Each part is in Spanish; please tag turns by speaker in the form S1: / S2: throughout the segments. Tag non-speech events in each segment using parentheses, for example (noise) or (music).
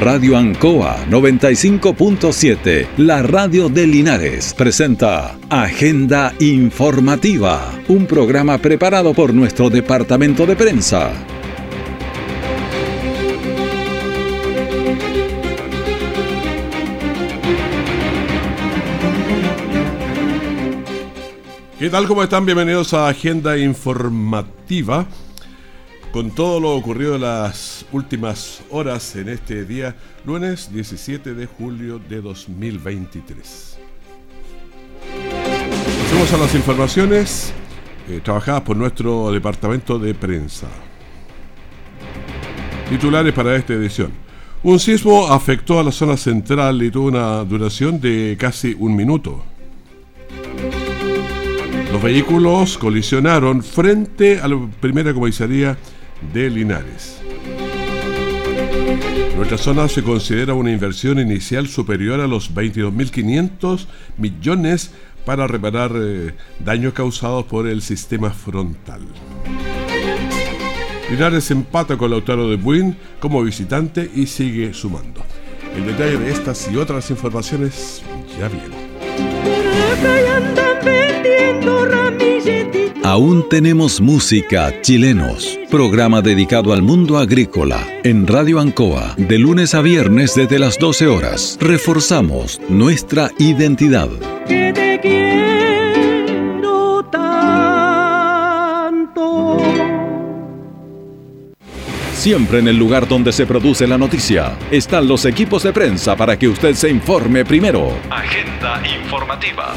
S1: Radio Ancoa 95.7, la radio de Linares, presenta Agenda Informativa, un programa preparado por nuestro departamento de prensa.
S2: ¿Qué tal? ¿Cómo están? Bienvenidos a Agenda Informativa con todo lo ocurrido en las últimas horas en este día, lunes 17 de julio de 2023. Pasemos a las informaciones eh, trabajadas por nuestro departamento de prensa. Titulares para esta edición. Un sismo afectó a la zona central y tuvo una duración de casi un minuto. Los vehículos colisionaron frente a la primera comisaría de Linares. Nuestra zona se considera una inversión inicial superior a los 22.500 millones para reparar eh, daños causados por el sistema frontal. Linares empata con Lautaro de Buin como visitante y sigue sumando. El detalle de estas y otras informaciones ya viene.
S1: Aún tenemos música chilenos. Programa dedicado al mundo agrícola en Radio Ancoa de lunes a viernes desde las 12 horas. Reforzamos nuestra identidad.
S3: Que te quiero tanto.
S1: Siempre en el lugar donde se produce la noticia están los equipos de prensa para que usted se informe primero. Agenda informativa.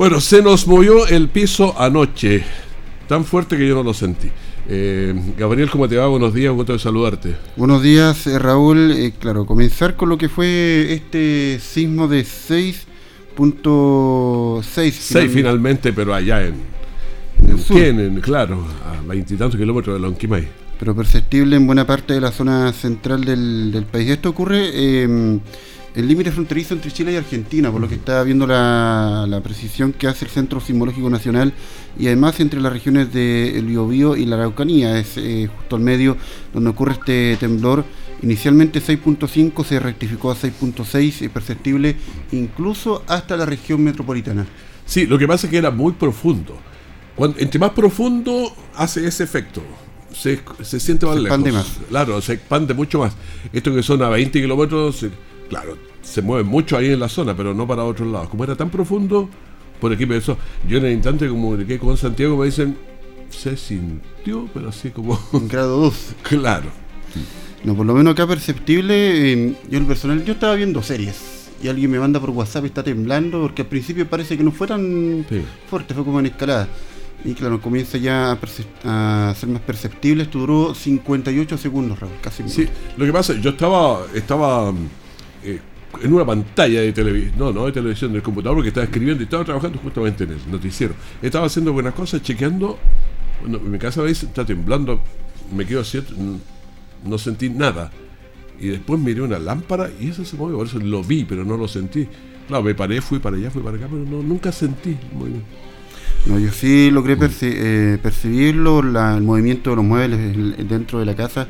S2: Bueno, se nos movió el piso anoche, tan fuerte que yo no lo sentí. Eh, Gabriel, ¿cómo te va? Buenos días, gusto de saludarte.
S4: Buenos días, eh, Raúl. Eh, claro, comenzar con lo que fue este sismo de 6.6.
S2: 6 finalmente, pero allá en, en, claro, a veintitantos kilómetros de Lonquimay.
S4: Pero perceptible en buena parte de la zona central del, del país. Esto ocurre eh, el límite fronterizo entre Chile y Argentina, por lo que está viendo la, la, precisión que hace el Centro Sismológico Nacional y además entre las regiones de El Biobío y la Araucanía, es eh, justo al medio donde ocurre este temblor. Inicialmente 6.5 se rectificó a 6.6, es perceptible incluso hasta la región metropolitana.
S2: Sí, lo que pasa es que era muy profundo. Cuando, entre más profundo hace ese efecto. Se, se siente más
S4: se
S2: lejos.
S4: expande más.
S2: Claro, se expande mucho más. Esto que son a 20 kilómetros, claro, se mueve mucho ahí en la zona, pero no para otros lados. Como era tan profundo, por aquí pensó. Yo en el instante como que con Santiago me dicen, se sintió, pero así como... (laughs)
S4: En grado 2.
S2: claro.
S4: No, por lo menos acá perceptible, eh, yo el personal, yo estaba viendo series y alguien me manda por WhatsApp y está temblando, porque al principio parece que no fue tan
S2: Sí.
S4: fuerte, fue como en escalada. Y claro, comienza ya a, ser más perceptible. Esto duró 58 segundos, Raúl, casi.
S2: Sí, lo que pasa, yo estaba, estaba en una pantalla de televisión, no, no de televisión, del computador, porque estaba escribiendo y estaba trabajando justamente en el noticiero. Estaba haciendo buenas cosas, chequeando. Bueno, en mi casa veis, está temblando, me quedo así, no sentí nada. Y después miré una lámpara y eso se movió, por eso lo vi, pero no lo sentí. Claro, me paré, fui para allá, fui para acá, pero no, nunca sentí muy bien.
S4: No, yo sí logré perci- eh, percibirlo, la- el movimiento de los muebles dentro de la casa.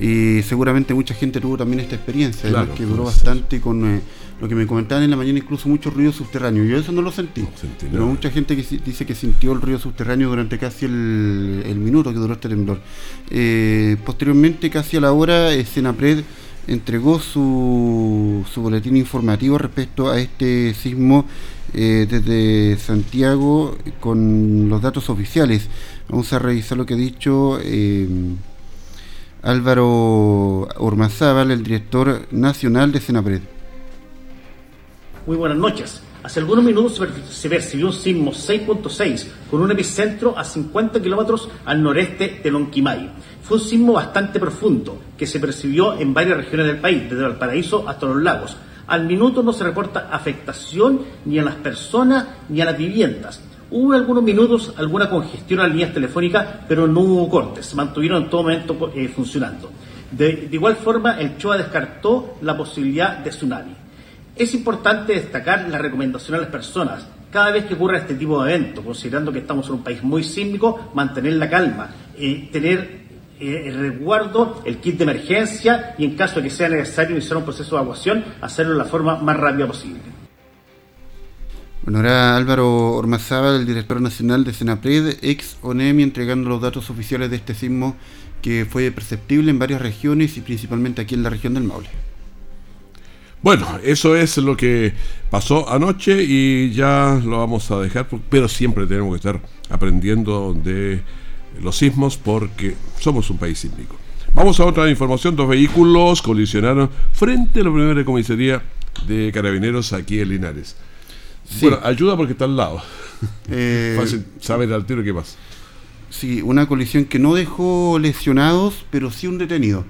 S4: Y seguramente mucha gente tuvo también esta experiencia,
S2: Claro,
S4: además que duró bastante con eh, lo que me comentaban en la mañana, incluso mucho ruido subterráneo. Yo eso no lo sentí.
S2: No sentí
S4: Pero mucha gente que dice que sintió el ruido subterráneo durante casi el, el minuto que duró este temblor. Eh, posteriormente, casi a la hora, eh, Senapred entregó su, su boletín informativo respecto a este sismo eh, desde Santiago con los datos oficiales. Vamos a revisar lo que ha dicho Álvaro Ormazábal, el director nacional de Senapred.
S5: Muy buenas noches. Hace algunos minutos se per- se percibió un sismo 6.6 con un epicentro a 50 kilómetros al noreste de Lonquimay. Fue un sismo bastante profundo que se percibió en varias regiones del país, desde Valparaíso hasta los lagos. Al minuto no se reporta afectación ni a las personas ni a las viviendas. Hubo algunos minutos alguna congestión a las líneas telefónicas, pero no hubo cortes. Se mantuvieron en todo momento eh, funcionando. De, igual forma, el CHOA descartó la posibilidad de tsunami. Es importante destacar la recomendación a las personas. Cada vez que ocurra este tipo de evento, considerando que estamos en un país muy sísmico, mantener la calma, eh, tener eh, el resguardo, el kit de emergencia y en caso de que sea necesario iniciar un proceso de evacuación, hacerlo de la forma más rápida posible.
S4: Bueno, ahora Álvaro Ormazábal, el director nacional de Senapred, ex ONEMI, entregando los datos oficiales de este sismo que fue perceptible en varias regiones y principalmente aquí en la región del Maule.
S2: Bueno, eso es lo que pasó anoche y ya lo vamos a dejar, pero siempre tenemos que estar aprendiendo de los sismos porque somos un país sísmico. Vamos a otra información, dos vehículos colisionaron frente a la primera comisaría de carabineros aquí en Linares. Bueno, ayuda porque está al lado. (laughs)
S4: Eh, (laughs)
S2: Fácil saber al tiro qué pasa.
S4: Sí, una colisión que no dejó lesionados, pero sí un detenido.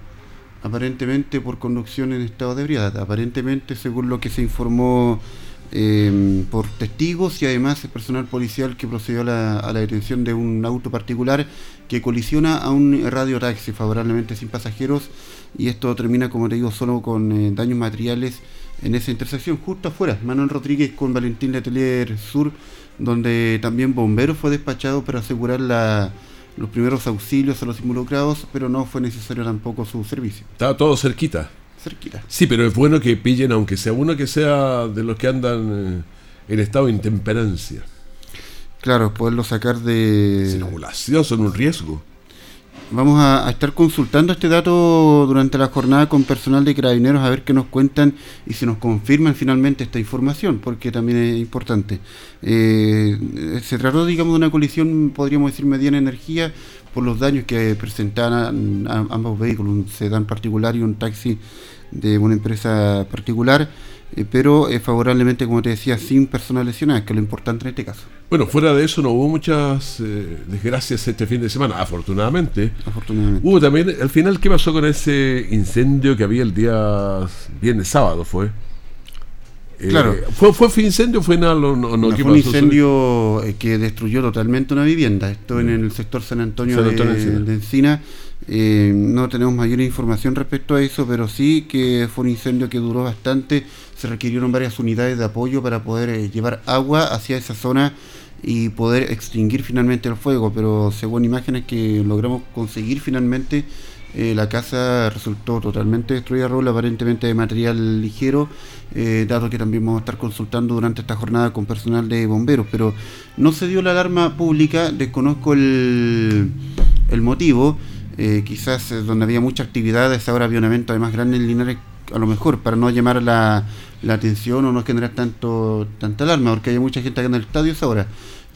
S4: Aparentemente por conducción en estado de ebriedad. Aparentemente, según lo que se informó eh, por testigos y además el personal policial que procedió a la, a la detención de un auto particular que colisiona a un radiotaxi favorablemente sin pasajeros y esto termina, como te digo, solo con eh, daños materiales en esa intersección justo afuera, Manuel Rodríguez con Valentín Letelier Sur, donde también bomberos fue despachado para asegurar la, los primeros auxilios a los involucrados, pero no fue necesario tampoco su servicio.
S2: Estaba todo cerquita.
S4: Cerquita.
S2: Sí, pero es bueno que pillen, aunque sea uno que sea de los que andan eh, en estado de intemperancia.
S4: Claro, poderlo sacar de...
S2: Son un riesgo.
S4: Vamos a, estar consultando este dato durante la jornada con personal de carabineros a ver qué nos cuentan y si nos confirman finalmente esta información, porque también es importante. Eh, se trató, digamos, de una colisión, podríamos decir, mediana energía por los daños que presentaban ambos vehículos, un sedán particular y un taxi de una empresa particular. Eh, pero eh, favorablemente, como te decía, sin personas lesionadas, que es lo importante en este caso.
S2: Bueno, fuera de eso no hubo muchas eh, desgracias este fin de semana, afortunadamente.
S4: Afortunadamente.
S2: Hubo también, al final, ¿qué pasó con ese incendio que había el día viernes sábado? Fue.
S4: Claro.
S2: ¿fue, ¿Fue incendio o fue nada? No, no,
S4: no, fue un incendio eh, que destruyó totalmente una vivienda. Esto en el sector San Antonio,
S2: San Antonio
S4: de,
S2: de Encina.
S4: de Encina. Eh, no tenemos mayor información respecto a eso, pero sí que fue un incendio que duró bastante. Se requirieron varias unidades de apoyo para poder eh, llevar agua hacia esa zona y poder extinguir finalmente el fuego. Pero según imágenes que logramos conseguir finalmente, eh, la casa resultó totalmente destruida, Raúl, aparentemente de material ligero, eh, dado que también vamos a estar consultando durante esta jornada con personal de bomberos, pero no se dio la alarma pública, desconozco el, motivo, eh, quizás donde había mucha actividad, esa hora había un evento además grande en Linares, a lo mejor para no llamar la, la atención o no generar tanto tanta alarma, porque hay mucha gente acá en el estadio a esa hora.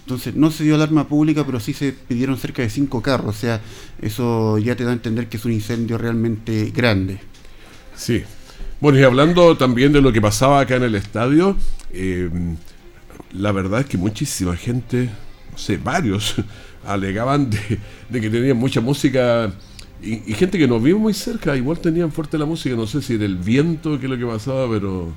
S4: Entonces no se dio alarma pública, pero sí se pidieron cerca de cinco carros. O sea, eso ya te da a entender que es un incendio realmente grande.
S2: Sí. Bueno, y hablando también de lo que pasaba acá en el estadio, eh, la verdad es que muchísima gente, no sé, varios, (laughs) alegaban de, de que tenían mucha música y, gente que nos vio muy cerca, igual tenían fuerte la música, no sé si era el viento que es lo que pasaba, pero...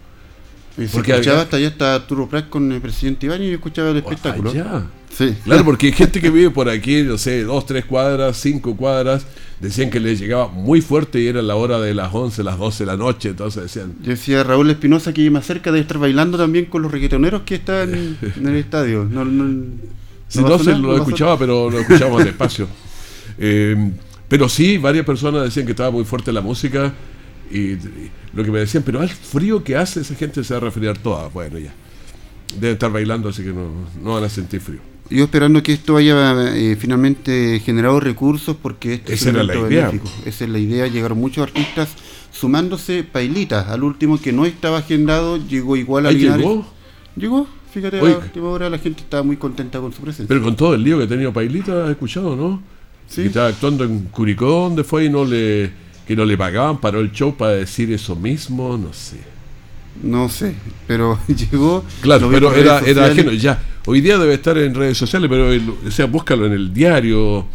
S4: Y se escuchaba hasta allá está Arturo Prat con el presidente Iván y yo escuchaba el espectáculo.
S2: Allá.
S4: Sí.
S2: Claro, porque hay gente que vive por aquí, no sé, dos, tres cuadras, cinco cuadras, decían que les llegaba muy fuerte y era la hora de las 11, las 12 de la noche, entonces decían...
S4: Yo decía Raúl Espinosa que más cerca de estar bailando también con los reggaetoneros que están en el estadio. No, no,
S2: si no, no se lo escuchaba, pero lo escuchábamos despacio. Eh, pero sí, varias personas decían que estaba muy fuerte la música y, y lo que me decían, pero al frío que hace esa gente se va a resfriar toda. Bueno, ya. Deben estar bailando, así que no, no van a sentir frío.
S4: Yo esperando que esto haya eh, finalmente generado recursos porque este
S2: Esa
S4: es
S2: era la idea.
S4: Esa es la idea, llegaron muchos artistas sumándose pailitas. Al último que no estaba agendado llegó igual a
S2: ¿Ahí
S4: Linares.
S2: llegó?
S4: Llegó, fíjate, a
S2: Oye.
S4: la última hora la gente estaba muy contenta con su presencia.
S2: Pero con todo el lío que ha tenido Pailita, has escuchado, ¿no?
S4: Sí.
S2: Que estaba actuando en Curicó, donde fue y no le, que no le pagaban, paró el show para decir eso mismo, no sé.
S4: No sé, pero (laughs) llegó.
S2: Claro, pero era, era ajeno. Ya, hoy día debe estar en redes sociales, pero el- o sea, búscalo en el diario,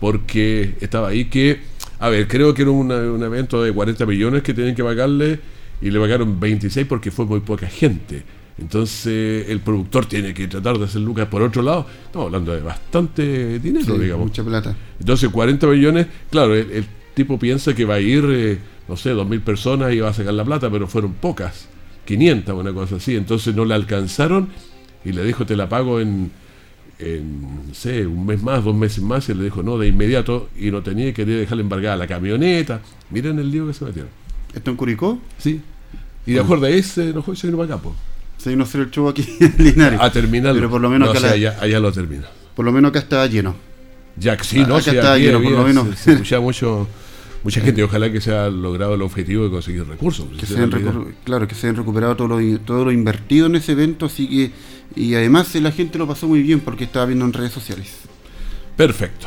S2: porque estaba ahí que, a ver, creo que era una- un evento de 40 millones que tenían que pagarle y le pagaron 26 porque fue muy poca gente. Entonces el productor tiene que tratar de hacer lucas por otro lado. Estamos hablando de bastante dinero,
S4: Sí,
S2: digamos.
S4: mucha plata.
S2: Entonces 40 millones, claro, el, el tipo piensa que va a ir, eh, no sé, 2.000 personas y va a sacar la plata, pero fueron pocas, 500, una cosa así. Entonces no la alcanzaron y le dijo, te la pago en, en, no sé, un mes más, dos meses más, y le dijo no de inmediato y no tenía que dejarle embargada la camioneta. Miren el lío que se metieron.
S4: ¿Esto en Curicó?
S2: Sí. Y de acuerdo a ese y se vino para acá.
S4: Se vino a hacer el show aquí (laughs) en Linares.
S2: A terminarlo.
S4: Pero por lo menos
S2: No,
S4: acá la-
S2: allá, allá lo termina.
S4: Por lo menos acá está lleno.
S2: Ya sí, ¿no?
S4: Acá
S2: Sí,
S4: está lleno,
S2: había-
S4: por lo menos.
S2: Se, mucho, mucha gente ojalá que se haya logrado el objetivo de conseguir recursos.
S4: que se recu- claro que se hayan recuperado todo lo, todo lo invertido en ese evento así que y además eh, la gente lo pasó muy bien porque estaba viendo en redes sociales
S2: Perfecto.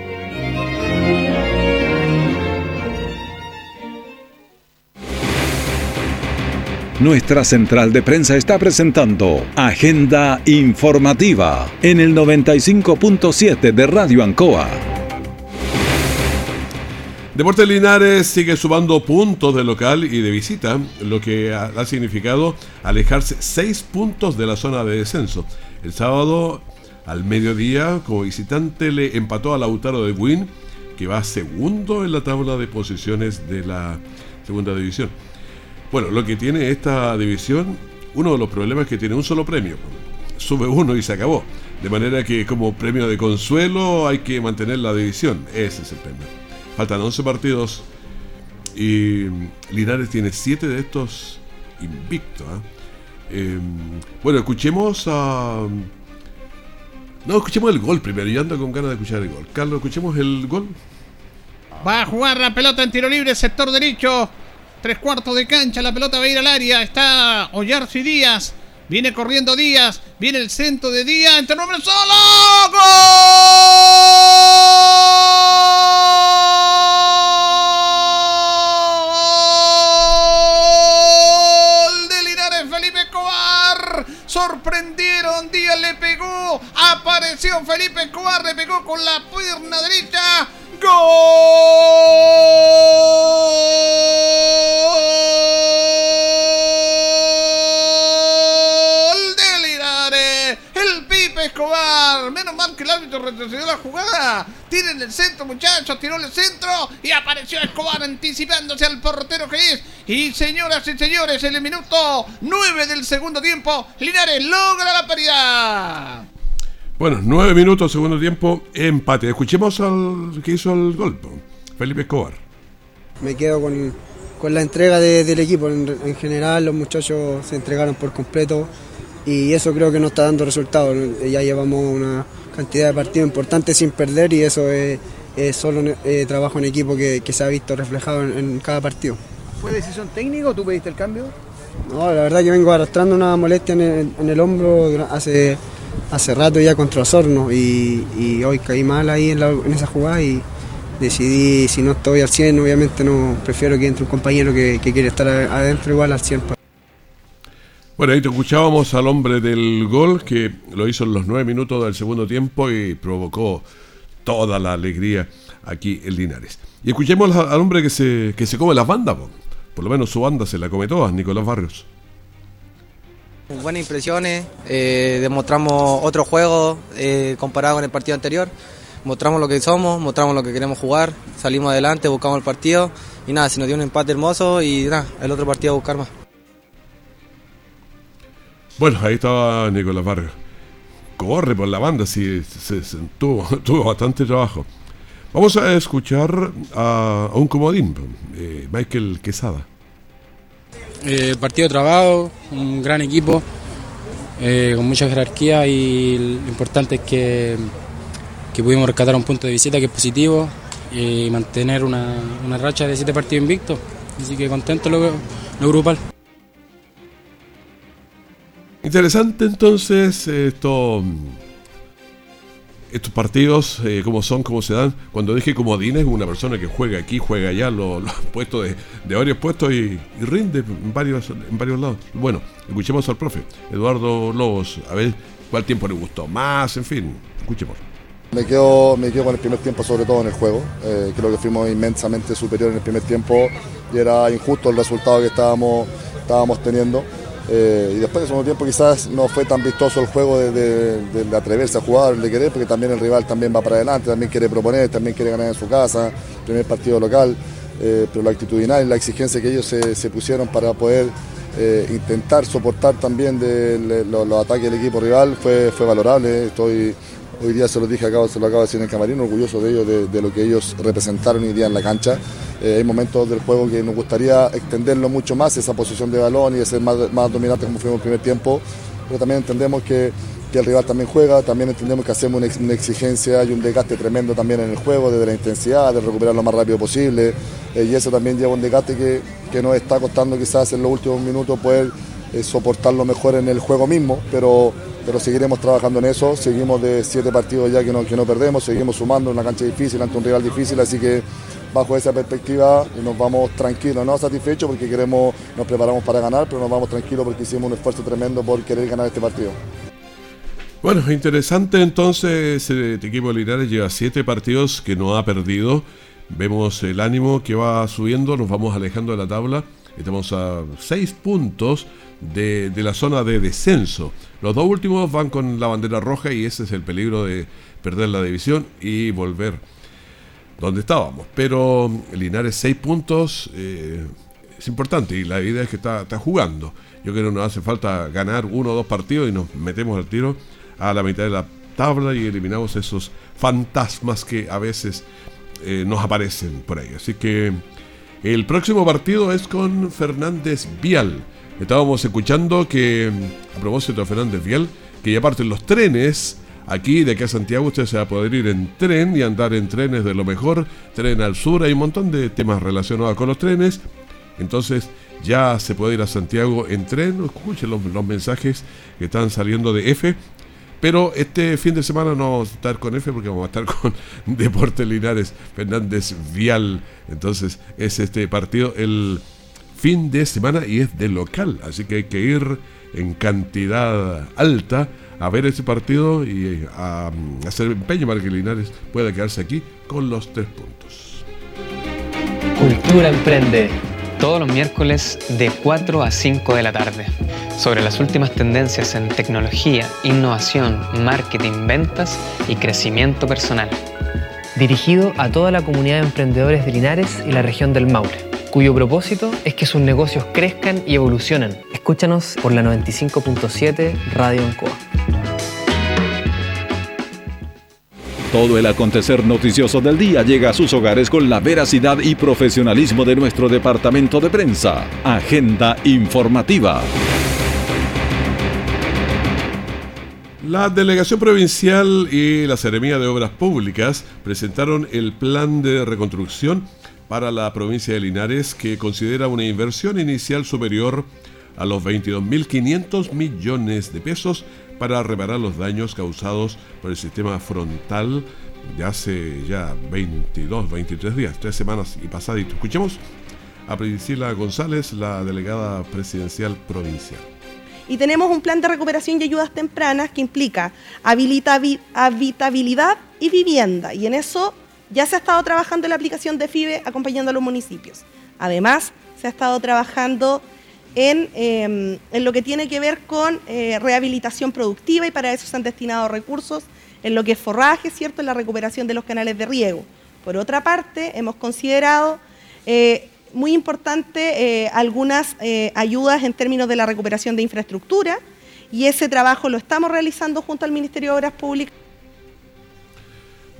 S1: Nuestra central de prensa está presentando Agenda Informativa en el 95.7 de Radio Ancoa.
S2: Deportes Linares sigue sumando puntos de local y de visita, lo que ha, significado alejarse seis puntos de la zona de descenso. El sábado, al mediodía, como visitante, le empató a Lautaro de Win, que va segundo en la tabla de posiciones de la segunda división. Bueno, lo que tiene esta división, uno de los problemas es que tiene un solo premio. Sube uno y se acabó. De manera que como premio de consuelo hay que mantener la división. Ese es el premio. Faltan 11 partidos y Linares tiene 7 de estos invictos. Eh, bueno, escuchemos a... No, escuchemos el gol primero. Yo ando con ganas de escuchar el gol. Carlos, escuchemos el gol.
S6: Va a jugar la pelota en tiro libre, sector derecho. Tres cuartos de cancha, la pelota va a ir al área. Está Ollarzi Díaz. Viene corriendo Díaz. Viene el centro de Díaz. Entre nombre solo. ¡Gol! De Linares Felipe Escobar. Sorprendieron. Díaz le pegó. Apareció Felipe Escobar. Le pegó con la pierna derecha. ¡Gol retrocedió la jugada. Tiren el centro, muchachos. Tiró el centro y apareció Escobar anticipándose al portero que es. Y señoras y señores, en el minuto 9 del segundo tiempo, Linares logra la paridad.
S2: Bueno, 9 minutos, segundo tiempo, empate. Escuchemos al que hizo el gol. po. Felipe Escobar.
S7: me quedo con, con la entrega de- del equipo. En, en general, los muchachos se entregaron por completo y eso creo que nos está dando resultados. Ya llevamos una cantidad de partidos importantes sin perder y eso es, es solo eh, trabajo en equipo que, que se ha visto reflejado en, en cada partido.
S8: ¿Fue decisión técnica o tú pediste el cambio?
S7: No, la verdad que vengo arrastrando una molestia en el, en el hombro hace, hace rato ya contra Osorno y, y hoy caí mal ahí en, la- en esa jugada y decidí, si no estoy al 100, obviamente no prefiero que entre un compañero que, que quiere estar adentro igual al 100.
S2: Bueno, ahí te escuchábamos al hombre del gol que lo hizo en los 9 minutos del segundo tiempo y provocó toda la alegría aquí en Linares. Y escuchemos al, hombre que se, que se come las bandas. po. Por lo menos su banda se la come todas, Nicolás Barrios.
S9: Buenas impresiones, eh, demostramos otro juego eh, comparado con el partido anterior, mostramos lo que somos, mostramos lo que queremos jugar, salimos adelante, buscamos el partido y nada, se nos dio un empate hermoso y nada, el otro partido a buscar más.
S2: Bueno, ahí estaba Nicolás Barrios. Corre por la banda, sí, (laughs) tuvo, bastante trabajo. Vamos a escuchar a, a un comodín, eh, Michael Quesada.
S10: Eh, partido trabado, un gran equipo, eh, con mucha jerarquía y lo importante es que, que pudimos rescatar un punto de visita que es positivo y mantener una, una racha de siete partidos invictos. Así que contento lo, lo grupal.
S2: Interesante entonces esto, estos partidos, eh, cómo son, cómo se dan. Cuando dije comodines, una persona que juega aquí, juega allá, (laughs) los lo puestos de, de varios puestos y, rinde en varios, en varios lados. Bueno, escuchemos al profe, Eduardo Lobos, a ver cuál tiempo le gustó más, en fin, escuchemos.
S11: Me quedo, me quedo con el primer tiempo, sobre todo en el juego. Eh, creo que fuimos inmensamente superiores en el primer tiempo y era injusto el resultado que estábamos, estábamos teniendo. Eh, y después de segundo tiempo quizás no fue tan vistoso el juego de, atreverse a jugar, de querer, porque también el rival también va para adelante, también quiere proponer, también quiere ganar en su casa, primer partido local, eh, pero la actitudinal y la exigencia que ellos se, pusieron para poder eh, intentar soportar también los ataques del equipo rival fue, fue valorable. Estoy, hoy día se lo dije, acá, se lo acabo de decir en el camarín, orgulloso de ellos, de, de lo que ellos representaron hoy día en la cancha. Eh, hay momentos del juego que nos gustaría extenderlo mucho más, esa posición de balón y ser más, más dominante como fuimos el primer tiempo, pero también entendemos que, que el rival también juega, también entendemos que hacemos una exigencia y un desgaste tremendo también en el juego, desde la intensidad, de recuperar lo más rápido posible, eh, y eso también lleva un desgaste que, que nos está costando quizás en los últimos minutos poder eh, soportarlo mejor en el juego mismo, pero, pero seguiremos trabajando en eso, seguimos de siete partidos ya que no, que no perdemos, seguimos sumando en una cancha difícil ante un rival difícil, así que bajo esa perspectiva nos vamos tranquilos, no satisfechos porque queremos, nos preparamos para ganar, pero nos vamos tranquilos porque hicimos un esfuerzo tremendo por querer ganar este partido.
S2: Bueno, interesante entonces, eh, este equipo de Linares lleva siete partidos que no ha perdido. Vemos el ánimo que va subiendo, nos vamos alejando de la tabla. Estamos a seis puntos de, la zona de descenso. Los dos últimos van con la bandera roja y ese es el peligro de perder la división y volver donde estábamos. Pero Linares seis puntos eh, es importante y la idea es que está, está jugando. Yo creo que nos hace falta ganar uno o dos partidos y nos metemos al tiro a la mitad de la tabla y eliminamos esos fantasmas que a veces eh, nos aparecen por ahí. Así que el próximo partido es con Fernández Vial. Estábamos escuchando que, a propósito de Fernández Vial, que ya parten los trenes. Aquí de aquí a Santiago usted se va a poder ir en tren y andar en trenes de lo mejor. Tren al sur, hay un montón de temas relacionados con los trenes. Entonces ya se puede ir a Santiago en tren. Escuchen los, los mensajes que están saliendo de F. Pero este fin de semana no vamos a estar con F porque vamos a estar (laughs) con Deportes Linares Fernández Vial. Entonces es este partido el fin de semana y es de local. Así que hay que ir en cantidad alta a ver ese partido y a, mm, hacer empeño para que Linares pueda quedarse aquí con los tres puntos.
S12: Cultura Emprende. Todos los miércoles de 4 a 5 de la tarde. Sobre las últimas tendencias en tecnología, innovación, marketing, ventas y crecimiento personal.
S13: dirigido a toda la comunidad de emprendedores de Linares y la región del Maule, cuyo propósito es que sus negocios crezcan y evolucionen. Escúchanos por la 95.7 Radio Ancoa.
S1: Todo el acontecer noticioso del día llega a sus hogares con la veracidad y profesionalismo de nuestro departamento de prensa. Agenda informativa.
S2: La Delegación Provincial y la Seremía de Obras Públicas presentaron el plan de reconstrucción para la provincia de Linares que considera una inversión inicial superior a los 22.500 millones de pesos para reparar los daños causados por el sistema frontal de hace ya 22, 23 días, tres semanas y pasadito. Escuchemos a Priscila González, la delegada presidencial provincial.
S14: Y tenemos un plan de recuperación y ayudas tempranas que implica habitabilidad y vivienda. Y en eso ya se ha estado trabajando en la aplicación de FIBE acompañando a los municipios. Además, se ha estado trabajando en, eh, en lo que tiene que ver con eh, rehabilitación productiva y para eso se han destinado recursos en lo que es forraje, ¿cierto? En la recuperación de los canales de riego. Por otra parte, hemos considerado eh, muy importante eh, algunas ayudas en términos de la recuperación de infraestructura y ese trabajo lo estamos realizando junto al Ministerio de Obras Públicas.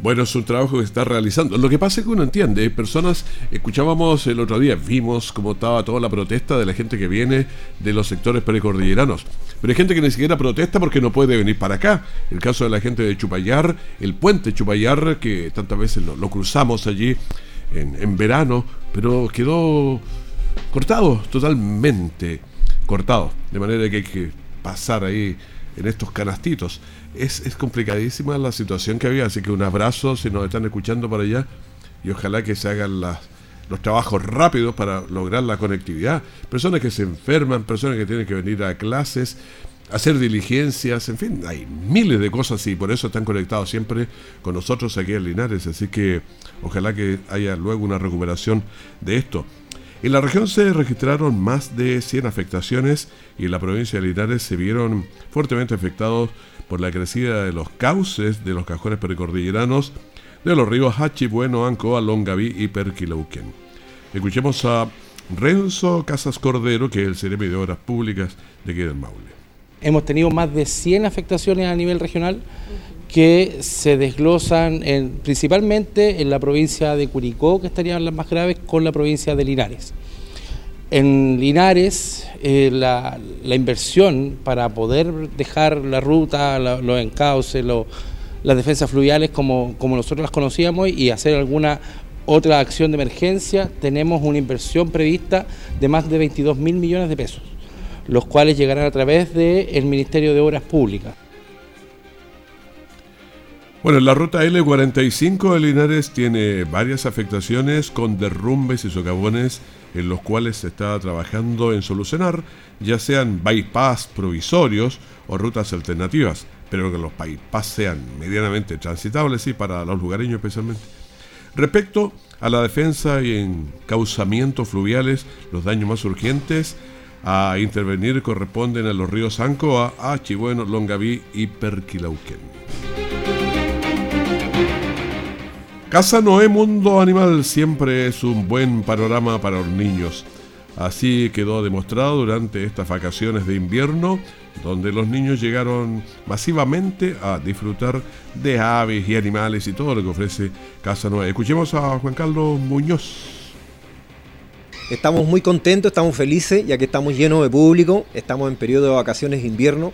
S2: Bueno, es un trabajo que está realizando. Lo que pasa es que uno entiende, hay personas, escuchábamos el otro día, vimos cómo estaba toda la protesta de la gente que viene de los sectores precordilleranos. Pero hay gente que ni siquiera protesta porque no puede venir para acá. El caso de la gente de Chupayar, el puente Chupayar, que tantas veces lo, lo cruzamos allí en, en verano, pero quedó cortado, totalmente cortado. De manera que hay que pasar ahí en estos canastitos. Es, es complicadísima la situación que había, así que un abrazo si nos están escuchando por allá y ojalá que se hagan las, los trabajos rápidos para lograr la conectividad. Personas que se enferman, personas que tienen que venir a clases, hacer diligencias, en fin, hay miles de cosas y por eso están conectados siempre con nosotros aquí en Linares, así que ojalá que haya luego una recuperación de esto. En la región se registraron más de 100 afectaciones y en la provincia de Linares se vieron fuertemente afectados por la crecida de los cauces de los cajones precordilleranos de los ríos Hachi, Bueno, Ancoa, Longaví y Perquilauquén. Escuchemos a Renzo Casas Cordero, que es el Ceremi de Obras Públicas de aquí del Maule.
S15: Hemos tenido más de 100 afectaciones a nivel regional que se desglosan en- principalmente en la provincia de Curicó, que estarían las más graves, con la provincia de Linares. En Linares, eh, la, inversión para poder dejar la ruta, los encauces, las defensas fluviales como, como nosotros las conocíamos y hacer alguna otra acción de emergencia, tenemos una inversión prevista de más de 22 mil millones de pesos, los cuales llegarán a través del Ministerio de Obras Públicas.
S2: Bueno, la ruta L45 de Linares tiene varias afectaciones con derrumbes y socavones en los cuales se está trabajando en solucionar, ya sean bypass provisorios o rutas alternativas, pero que los bypass sean medianamente transitables y para los lugareños especialmente. Respecto a la defensa y encauzamientos fluviales, los daños más urgentes a intervenir corresponden a los ríos Ancoa, Achibueno, Longaví y Perquilauquén. Casa Noé Mundo Animal siempre es un buen panorama para los niños. Así quedó demostrado durante estas vacaciones de invierno, donde los niños llegaron masivamente a disfrutar de aves y animales y todo lo que ofrece Casa Noé. Escuchemos a Juan Carlos Muñoz.
S16: Estamos muy contentos, estamos felices, ya que estamos llenos de público, estamos en periodo de vacaciones de invierno,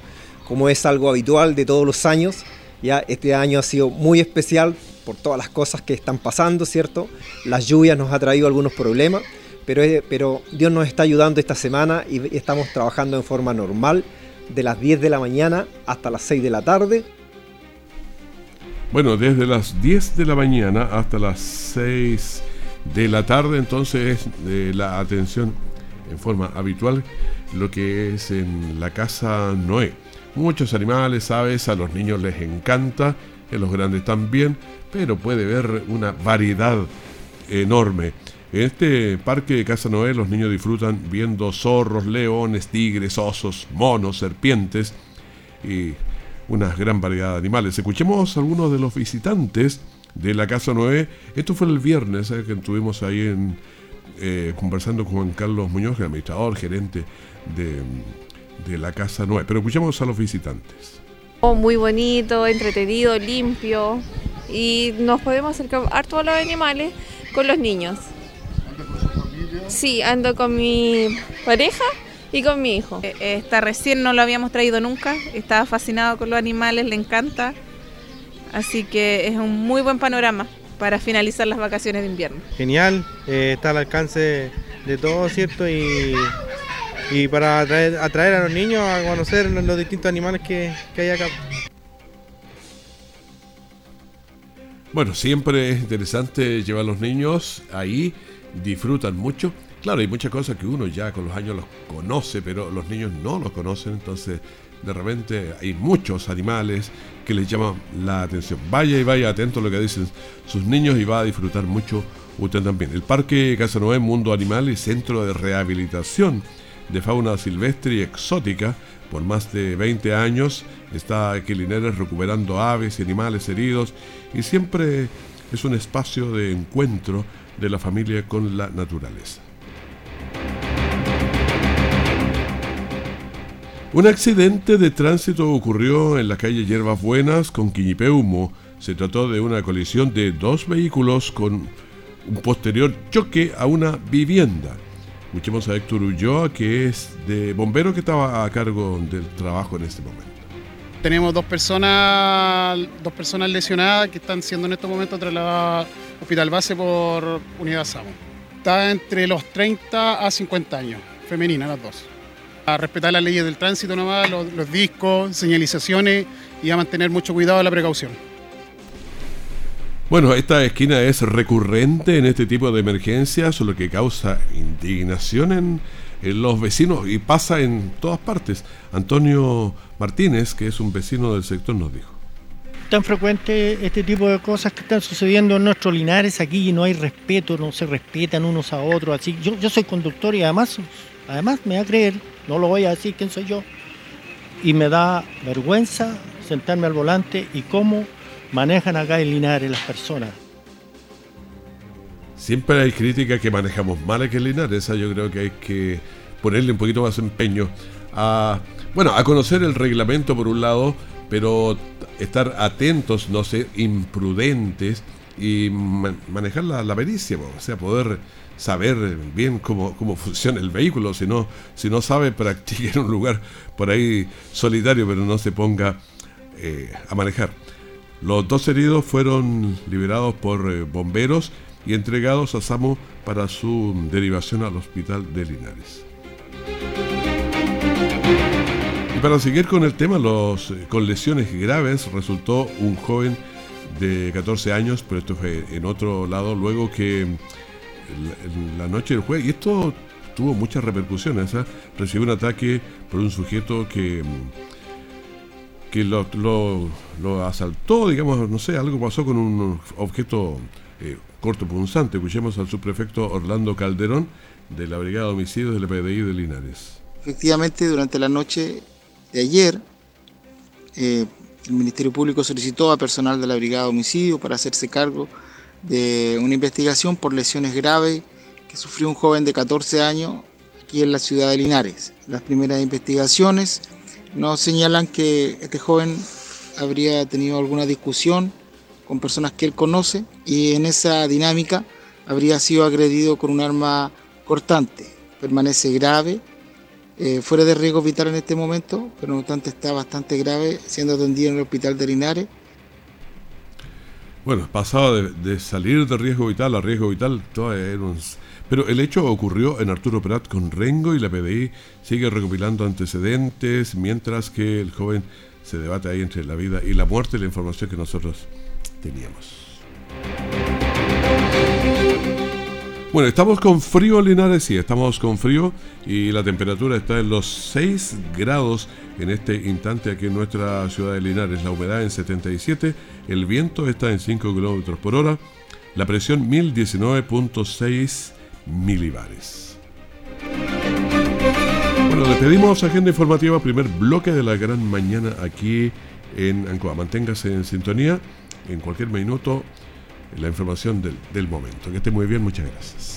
S16: como es algo habitual de todos los años. Ya este año ha sido muy especial por todas las cosas que están pasando, ¿cierto? Las lluvias nos ha traído algunos problemas, pero, pero Dios nos está ayudando esta semana y estamos trabajando en forma normal, de las 10 de la mañana hasta las 6 de la tarde.
S2: Bueno, desde las 10 de la mañana hasta las 6 de la tarde, entonces eh, la atención en forma habitual, lo que es en la casa Noé. Muchos animales, aves, a los niños les encanta, a los grandes también, pero puede ver una variedad enorme. En este parque de Casa Noé los niños disfrutan viendo zorros, leones, tigres, osos, monos, serpientes y una gran variedad de animales. Escuchemos a algunos de los visitantes de la Casa Noé. Esto fue el viernes eh, que estuvimos ahí en, eh, conversando con Juan Carlos Muñoz, el administrador, gerente de, de la Casa Noé. Pero escuchemos a los visitantes.
S17: Oh, Muy bonito, entretenido, limpio y nos podemos acercar harto a los animales con los niños. Sí, ando con mi pareja y con mi hijo.
S18: Eh, Está recién, no lo habíamos traído nunca. Estaba fascinado con los animales, le encanta. Así que es un muy buen panorama para finalizar las vacaciones de invierno.
S19: genial, eh, está al alcance de todos, ¿cierto? Y, y para atraer, atraer a los niños a conocer los, distintos animales que, que hay acá.
S2: Bueno, siempre es interesante llevar a los niños ahí, disfrutan mucho. Claro, hay muchas cosas que uno ya con los años los conoce, pero los niños no los conocen, entonces de repente hay muchos animales que les llaman la atención. Vaya y vaya atento a lo que dicen sus niños y va a disfrutar mucho usted también. El Parque Casa Noé Mundo Animal y Centro de Rehabilitación de Fauna Silvestre y Exótica por más de 20 años. Está Linares recuperando aves y animales heridos y siempre es un espacio de encuentro de la familia con la naturaleza. Un accidente de tránsito ocurrió en la calle Hierbas Buenas con Quiñipeumo. Se trató de una colisión de dos vehículos con un posterior choque a una vivienda. Escuchemos a Héctor Ulloa, que es de bombero que estaba a cargo del trabajo en este momento.
S20: Tenemos dos personas, dos personas lesionadas que están siendo en estos momentos trasladadas al hospital base por unidad SAMU. Está entre los 30 a 50 años, femenina las dos. A respetar las leyes del tránsito nomás, los, los discos, señalizaciones y a mantener mucho cuidado la precaución.
S2: Bueno, esta esquina es recurrente en este tipo de emergencias, lo que causa indignación en, los vecinos y pasa en todas partes. Antonio Martínez, que es un vecino del sector, nos dijo.
S21: tan frecuente este tipo de cosas que están sucediendo en nuestros Linares aquí y no hay respeto, no se respetan unos a otros. Así yo, yo soy conductor y además, además me va a creer, no lo voy a decir quién soy yo, y me da vergüenza sentarme al volante y cómo manejan acá en Linares las personas.
S2: Siempre hay crítica que manejamos mal aquí en Linares, esa yo creo que hay que ponerle un poquito más empeño a, bueno, a conocer el reglamento por un lado, pero estar atentos, no ser imprudentes y manejar la, la pericia, o sea, poder saber bien cómo, cómo funciona el vehículo, si no, si no sabe, practique en un lugar por ahí solitario, pero no se ponga eh, a manejar. Los dos heridos fueron liberados por eh, bomberos y entregados a SAMO para su derivación al hospital de Linares. Y para seguir con el tema, los, eh, con lesiones graves, resultó un joven de 14 años, pero esto fue en otro lado, luego que en la noche del jueves, y esto tuvo muchas repercusiones, ¿eh? recibió un ataque por un sujeto que que lo, asaltó, digamos, no sé, algo pasó con un objeto eh, cortopunzante. Escuchemos al subprefecto Orlando Calderón de la Brigada de Homicidios de la PDI de Linares.
S22: Efectivamente, durante la noche de ayer, eh, el Ministerio Público solicitó a personal de la Brigada de Homicidios para hacerse cargo de una investigación por lesiones graves que sufrió un joven de 14 años aquí en la ciudad de Linares. Las primeras investigaciones nos señalan que este joven habría tenido alguna discusión con personas que él conoce y en esa dinámica habría sido agredido con un arma cortante. Permanece grave, eh, fuera de riesgo vital en este momento, pero no obstante está bastante grave, siendo atendido en el hospital de Linares.
S2: Bueno, pasaba de, de salir de riesgo vital a riesgo vital, todo era un pero el hecho ocurrió en Arturo Prat con Rengo y la PDI sigue recopilando antecedentes mientras que el joven se debate ahí entre la vida y la muerte, la información que nosotros teníamos. Bueno, estamos con frío, Linares, sí, estamos con frío y la temperatura está en los 6 grados en este instante aquí en nuestra ciudad de Linares. La humedad en 77, el viento está en 5 kilómetros por hora, la presión 1019.6 milibares. Bueno, le pedimos agenda informativa, primer bloque de la gran mañana aquí en Ancoa. Manténgase en sintonía en cualquier minuto la información del, del momento. Que esté muy bien, muchas gracias.